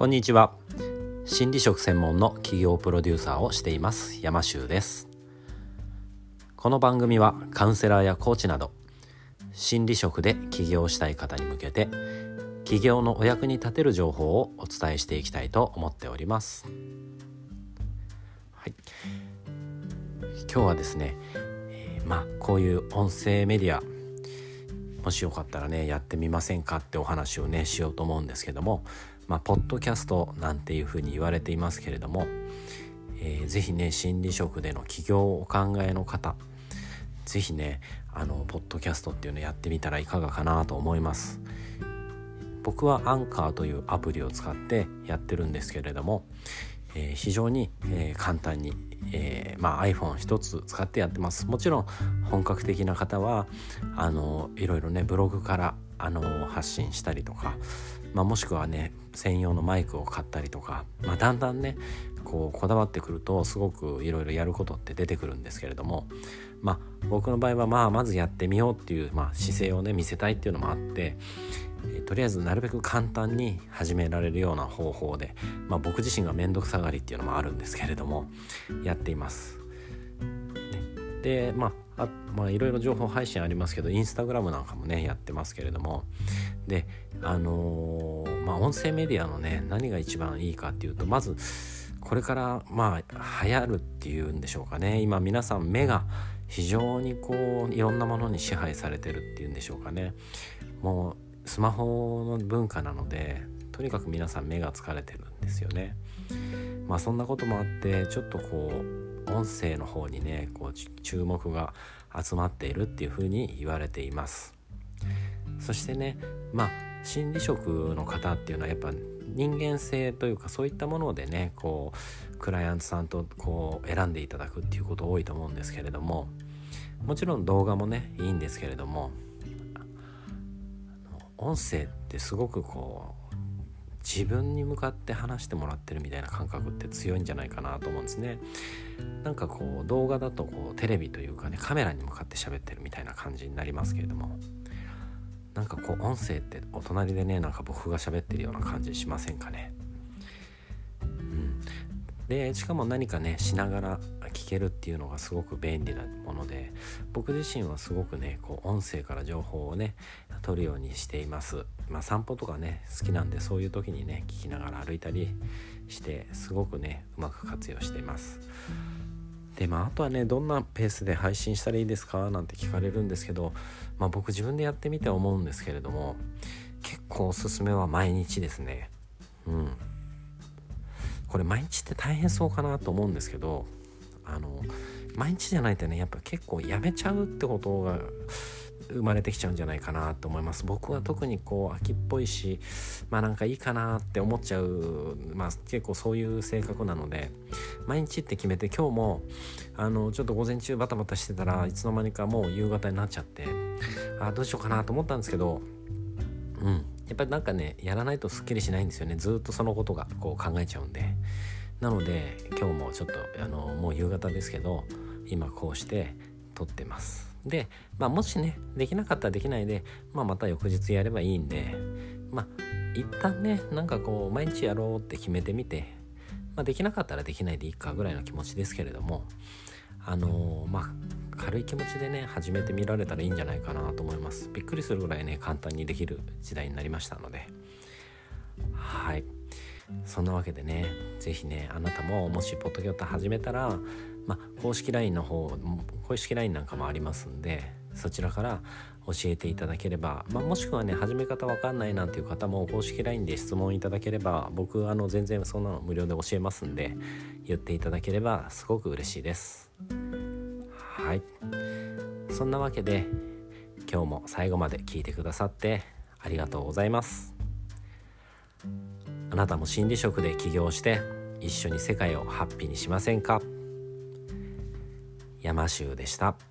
こんにちは。心理職専門の企業プロデューサーをしています。山修です。この番組はカウンセラーやコーチなど心理職で起業したい方に向けて起業のお役に立てる情報をお伝えしていきたいと思っております。はい。今日はですね、えー、まあこういう音声メディアもしよかったらねやってみませんかってお話をねしようと思うんですけどもまあ、ポッドキャストなんていうふうに言われていますけれども、えー、ぜひね心理職での起業をお考えの方是非ねあのポッドキャストっていうのやってみたらいかがかなと思います。僕はアンカーというアプリを使ってやってるんですけれども、えー、非常に、えー、簡単に、えーまあ、iPhone 一つ使ってやってます。もちろん本格的な方はあのいろいろねブログからあの発信したりとかまあ、もしくはね専用のマイクを買ったりとか、まあ、だんだんねこうこだわってくるとすごくいろいろやることって出てくるんですけれども、まあ、僕の場合はまあまずやってみようっていう、まあ、姿勢をね見せたいっていうのもあって、えとりあえずなるべく簡単に始められるような方法で、まあ、僕自身が面倒くさがりっていうのもあるんですけれどもやっています。ね、でまあまあいろいろ情報配信ありますけどインスタグラムなんかもねやってますけれどもであのー、まあ音声メディアのね何が一番いいかっていうとまずこれからまあ流行るっていうんでしょうかね。今皆さん目が非常にこういろんなものに支配されてるっていうんでしょうかね。もうスマホの文化なのでとにかく皆さん目が疲れてるんですよね。まあそんなこともあってちょっとこう音声の方にねこう注目が集まっているっていうふうに言われています。そしてねまあ心理職の方っていうのはやっぱ人間性というかそういったものでねこうクライアントさんとこう選んでいただくっていうこと多いと思うんですけれどももちろん動画もねいいんですけれども音声ってすごくこう自分に向かって話してもらってるみたいな感覚って強いんじゃないかなと思うんですね。なんかこう動画だとこうテレビというかねカメラに向かって喋ってるみたいな感じになりますけれどもなんかこう音声ってお隣でねなんか僕が喋ってるような感じしませんかね？うん、でしかも何かねしながら聞けるっていうのがすごく便利なもので僕自身はすごくねこう音声から情報をね取るようにしています。まあ、散歩とかね好きなんでそういう時にね聞きながら歩いたりしてすごくねうまく活用しています。でまああとはねどんなペースで配信したらいいですかなんて聞かれるんですけど、まあ、僕自分でやってみて思うんですけれども結構おすすめは毎日ですね。うん。これ毎日って大変そうかなと思うんですけどあの毎日じゃないとねやっぱ結構やめちゃうってことが生まれてきちゃうんじゃないかなと思います。僕は特にこう秋っぽいしまあなんかいいかなって思っちゃうまあ結構そういう性格なので毎日って決めて今日もあのちょっと午前中バタバタしてたらいつの間にかもう夕方になっちゃってあどうしようかなと思ったんですけどうん。やっぱりなんかねやらないとすっきりしないんですよね。ずっとそのことがこう考えちゃうんで。なので今日もちょっとあのもう夕方ですけど今こうして撮ってます。で、まあ、もしねできなかったらできないで、まあ、また翌日やればいいんでまあ一旦ねなんかこう毎日やろうって決めてみて、まあ、できなかったらできないでいいかぐらいの気持ちですけれどもあのー、まあ軽い気持ちでね始めてみられたらいいんじゃないかなと思います。びっくりするぐらいね簡単にできる時代になりましたので。はい。そんなわけでね是非ねあなたももしポッドキャスト始めたらまあ、公式 LINE の方公式 LINE なんかもありますんでそちらから教えていただければ、まあ、もしくはね始め方わかんないなんていう方も公式 LINE で質問いただければ僕あの全然そんなの無料で教えますんで言っていただければすごく嬉しいです。はい。そんなわけで今日も最後まで聞いてくださってありがとうございます。あなたも心理職で起業して一緒に世界をハッピーにしませんか？山州でした。